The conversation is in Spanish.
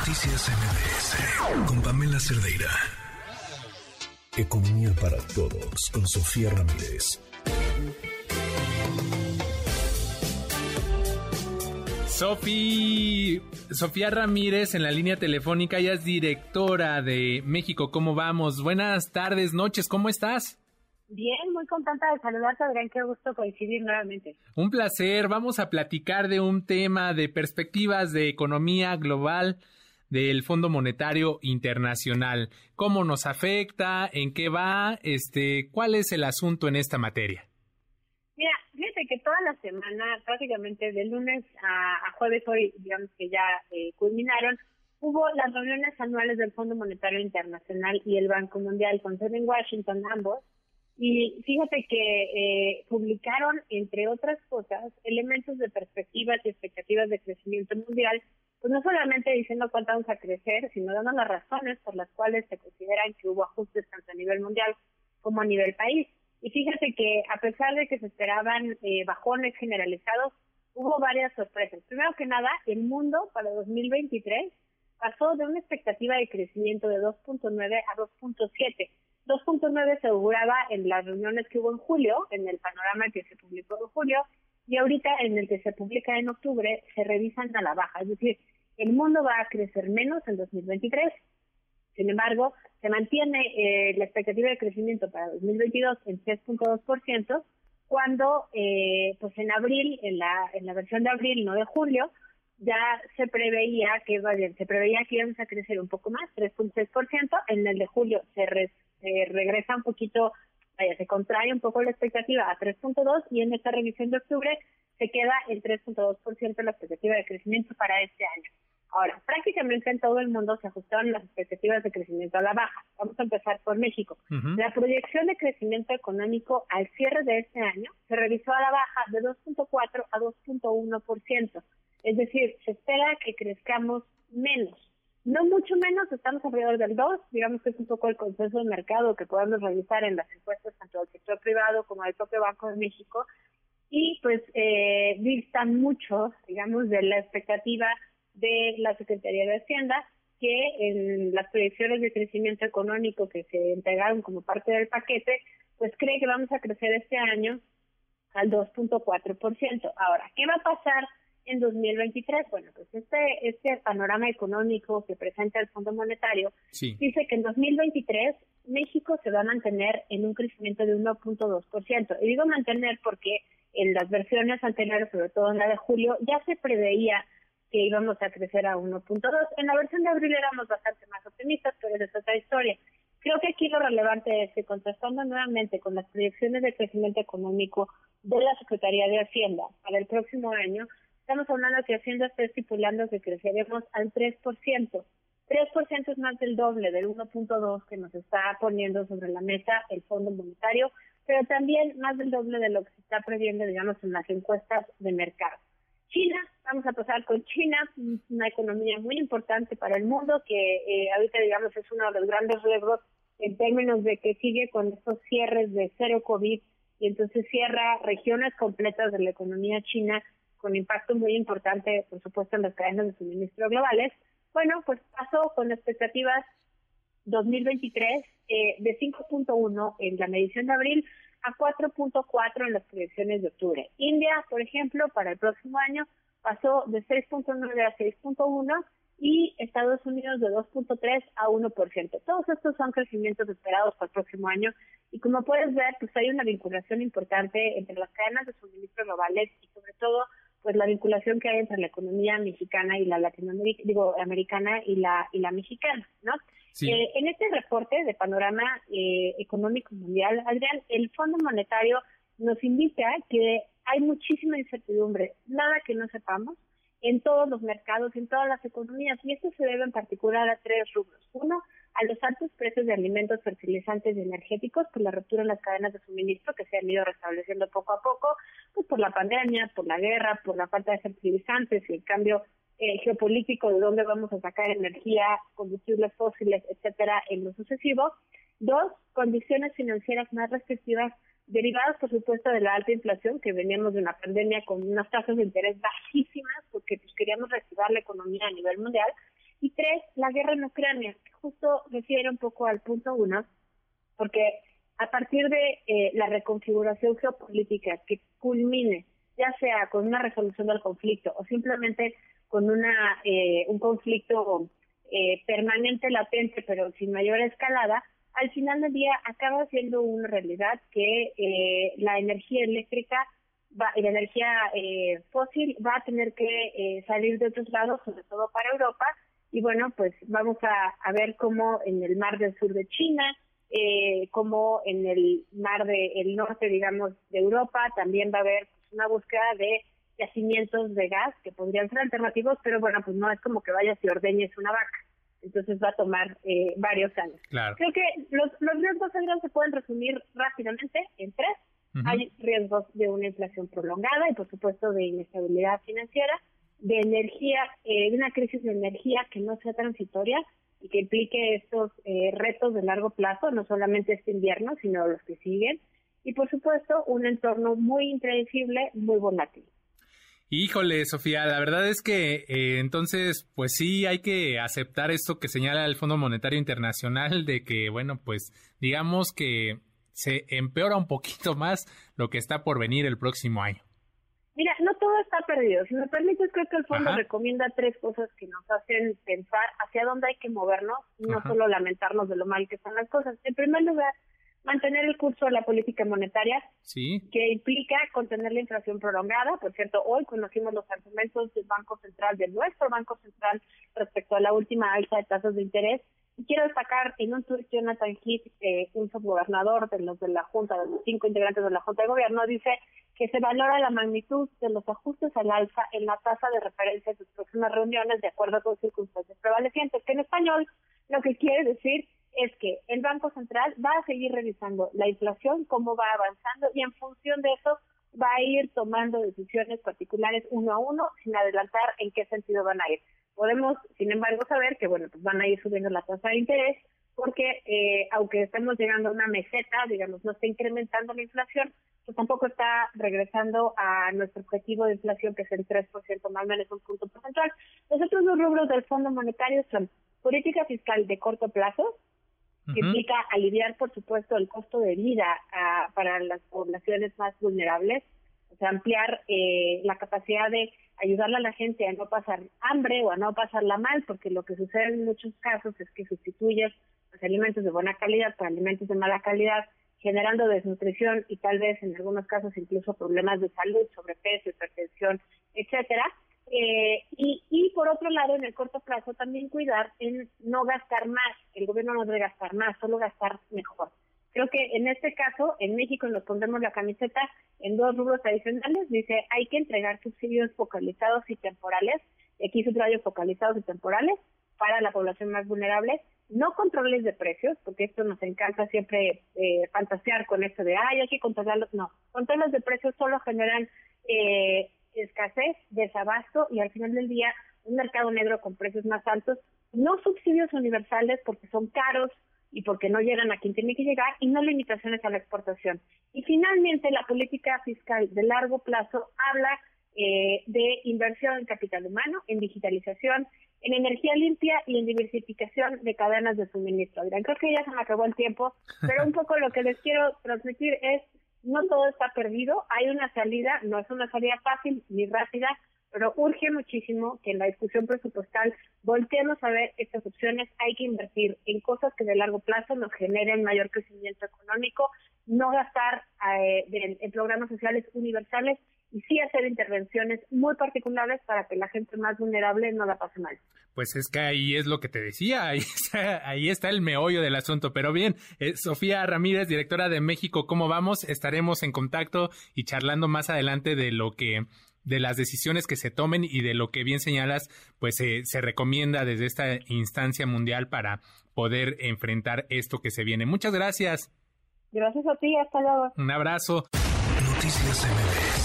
Noticias MBS con Pamela Cerdeira. Economía para todos con Sofía Ramírez. Sofi, Sofía Ramírez en la línea telefónica, ella es directora de México. ¿Cómo vamos? Buenas tardes, noches, ¿cómo estás? Bien, muy contenta de saludarte, Adrián. Qué gusto coincidir nuevamente. Un placer. Vamos a platicar de un tema de perspectivas de economía global del Fondo Monetario Internacional. ¿Cómo nos afecta? ¿En qué va? Este, ¿Cuál es el asunto en esta materia? Mira, fíjate que toda la semana, prácticamente de lunes a, jueves, hoy digamos que ya eh, culminaron, hubo las reuniones anuales del Fondo Monetario Internacional y el Banco Mundial con sede en Washington, ambos, y fíjate que eh, publicaron, entre otras cosas, elementos de perspectivas y expectativas de crecimiento mundial, pues no solamente diciendo cuánto vamos a crecer, sino dando las razones por las cuales se consideran que hubo ajustes tanto a nivel mundial como a nivel país. Y fíjate que a pesar de que se esperaban eh, bajones generalizados, hubo varias sorpresas. Primero que nada, el mundo para 2023 pasó de una expectativa de crecimiento de 2.9 a 2.7 2.9 se auguraba en las reuniones que hubo en julio, en el panorama que se publicó en julio, y ahorita en el que se publica en octubre se revisan a la baja. Es decir, el mundo va a crecer menos en 2023. Sin embargo, se mantiene eh, la expectativa de crecimiento para 2022 en 3.2%, cuando eh, pues en abril, en la, en la versión de abril, no de julio, ya se preveía que se preveía que íbamos a crecer un poco más, 3.6%, en el de julio se, regresa un poquito, vaya, se contrae un poco la expectativa a 3.2 y en esta revisión de octubre se queda el 3.2% la expectativa de crecimiento para este año. Ahora, prácticamente en todo el mundo se ajustaron las expectativas de crecimiento a la baja. Vamos a empezar por México. La proyección de crecimiento económico al cierre de este año se revisó a la baja de 2.4 a 2.1%. Es decir, se espera que crezcamos menos. No mucho menos, estamos alrededor del 2, digamos que es un poco el consenso del mercado que podemos revisar en las encuestas tanto del sector privado como del propio Banco de México. Y pues eh, distan mucho, digamos, de la expectativa de la Secretaría de Hacienda, que en las proyecciones de crecimiento económico que se entregaron como parte del paquete, pues cree que vamos a crecer este año al 2.4%. Ahora, ¿qué va a pasar en 2023. Bueno, pues este, este panorama económico que presenta el Fondo Monetario dice que en 2023 México se va a mantener en un crecimiento de 1.2%. Y digo mantener porque en las versiones anteriores, sobre todo en la de julio, ya se preveía que íbamos a crecer a 1.2. En la versión de abril éramos bastante más optimistas, pero es otra historia. Creo que aquí lo relevante es que contrastando nuevamente con las proyecciones de crecimiento económico de la Secretaría de Hacienda para el próximo año, Estamos hablando que Hacienda está estipulando que creceremos al 3%. 3% es más del doble del 1.2 que nos está poniendo sobre la mesa el Fondo Monetario, pero también más del doble de lo que se está previendo, digamos, en las encuestas de mercado. China, vamos a pasar con China, una economía muy importante para el mundo que eh, ahorita, digamos, es uno de los grandes riesgos en términos de que sigue con estos cierres de cero COVID y entonces cierra regiones completas de la economía china con impacto muy importante, por supuesto, en las cadenas de suministro globales. Bueno, pues pasó con expectativas 2023 eh, de 5.1 en la medición de abril a 4.4 en las proyecciones de octubre. India, por ejemplo, para el próximo año pasó de 6.9 a 6.1 y Estados Unidos de 2.3 a 1%. Todos estos son crecimientos esperados para el próximo año y como puedes ver, pues hay una vinculación importante entre las cadenas de suministro globales y sobre todo pues la vinculación que hay entre la economía mexicana y la latinoamérica, digo, americana y la y la mexicana, ¿no? Eh, en este reporte de panorama eh, económico mundial, Adrián, el Fondo Monetario nos indica que hay muchísima incertidumbre, nada que no sepamos en todos los mercados, en todas las economías, y esto se debe en particular a tres rubros. Uno, a los altos precios de alimentos, fertilizantes y energéticos por la ruptura en las cadenas de suministro que se han ido restableciendo poco a poco, pues por la pandemia, por la guerra, por la falta de fertilizantes y el cambio eh, geopolítico de dónde vamos a sacar energía, combustibles fósiles, etcétera, en lo sucesivo. Dos, condiciones financieras más restrictivas derivadas, por supuesto, de la alta inflación, que veníamos de una pandemia con unas tasas de interés bajísimas, porque pues, queríamos reactivar la economía a nivel mundial, Y tres, la guerra en Ucrania, justo refiere un poco al punto uno, porque a partir de eh, la reconfiguración geopolítica que culmine, ya sea con una resolución del conflicto o simplemente con una eh, un conflicto eh, permanente, latente, pero sin mayor escalada, al final del día acaba siendo una realidad que la energía eléctrica va, y la energía fósil va a tener que salir de otros lados, sobre todo para Europa, y bueno, pues vamos a, a ver cómo en el mar del sur de China, eh, como en el mar del norte, digamos, de Europa, también va a haber pues, una búsqueda de yacimientos de gas que podrían ser alternativos, pero bueno, pues no es como que vayas y ordeñes una vaca. Entonces va a tomar eh, varios años. Creo que los, los riesgos se pueden resumir rápidamente en tres. Hay riesgos de una inflación prolongada y, por supuesto, de inestabilidad financiera, de energía, eh, de una crisis de energía que no sea transitoria y que implique estos eh, retos de largo plazo, no solamente este invierno, sino los que siguen. Y por supuesto, un entorno muy impredecible, muy volátil. Híjole, Sofía, la verdad es que eh, entonces, pues sí, hay que aceptar esto que señala el Fondo Monetario Internacional de que, bueno, pues digamos que se empeora un poquito más lo que está por venir el próximo año. Mira, no todo está perdido. Si me permites, creo que el fondo recomienda tres cosas que nos hacen pensar hacia dónde hay que movernos, no solo lamentarnos de lo mal que están las cosas. En primer lugar, mantener el curso de la política monetaria, sí. que implica contener la inflación prolongada. Por cierto, hoy conocimos los argumentos del Banco Central, de nuestro Banco Central, respecto a la última alza de tasas de interés. Y quiero destacar en un tuit Jonathan Heath, eh, un subgobernador de los de la Junta, de los cinco integrantes de la Junta de Gobierno, dice que se valora la magnitud de los ajustes al alza en la tasa de referencia de sus próximas reuniones de acuerdo con circunstancias prevalecientes, que en español lo que quiere decir es que el Banco Central va a seguir revisando la inflación, cómo va avanzando y en función de eso va a ir tomando decisiones particulares uno a uno sin adelantar en qué sentido van a ir. Podemos, sin embargo, saber que bueno, pues van a ir subiendo la tasa de interés porque eh, aunque estemos llegando a una meseta, digamos, no está incrementando la inflación, pues tampoco está regresando a nuestro objetivo de inflación que es el 3% más o menos un punto porcentual. Los otros dos rubros del Fondo Monetario son política fiscal de corto plazo, que implica aliviar, por supuesto, el costo de vida ah, para las poblaciones más vulnerables, o sea, ampliar eh, la capacidad de ayudarle a la gente a no pasar hambre o a no pasarla mal, porque lo que sucede en muchos casos es que sustituyes los alimentos de buena calidad por alimentos de mala calidad, generando desnutrición y tal vez en algunos casos incluso problemas de salud, sobrepeso, hipertensión, etcétera. Eh, y, y por otro lado, en el corto plazo, también cuidar en no gastar más. El gobierno no debe gastar más, solo gastar mejor. Creo que en este caso, en México nos pondremos la camiseta en dos rubros adicionales. Dice, hay que entregar subsidios focalizados y temporales. Aquí subsidios focalizados y temporales para la población más vulnerable. No controles de precios, porque esto nos encanta siempre eh, fantasear con esto de, ay, hay que controlarlos. No, controles de precios solo generan eh, escasez, desabasto y al final del día un mercado negro con precios más altos, no subsidios universales porque son caros y porque no llegan a quien tiene que llegar y no limitaciones a la exportación. Y finalmente la política fiscal de largo plazo habla eh, de inversión en capital humano, en digitalización, en energía limpia y en diversificación de cadenas de suministro. creo que ya se me acabó el tiempo, pero un poco lo que les quiero transmitir es no todo está perdido, hay una salida, no es una salida fácil ni rápida, pero urge muchísimo que en la discusión presupuestal volteemos a ver estas opciones. Hay que invertir en cosas que de largo plazo nos generen mayor crecimiento económico, no gastar eh, en, programas sociales universales y sí hacer intervenciones muy particulares para que la gente más vulnerable no la pase mal. Pues es que ahí es lo que te decía, ahí está, el meollo del asunto. Pero bien, eh, Sofía Ramírez, directora de México, ¿cómo vamos? Estaremos en contacto y charlando más adelante de lo que de las decisiones que se tomen y de lo que bien señalas, pues se recomienda desde esta instancia mundial para poder enfrentar esto que se viene. Muchas gracias. Gracias a ti, hasta luego. Un abrazo. Noticias MBS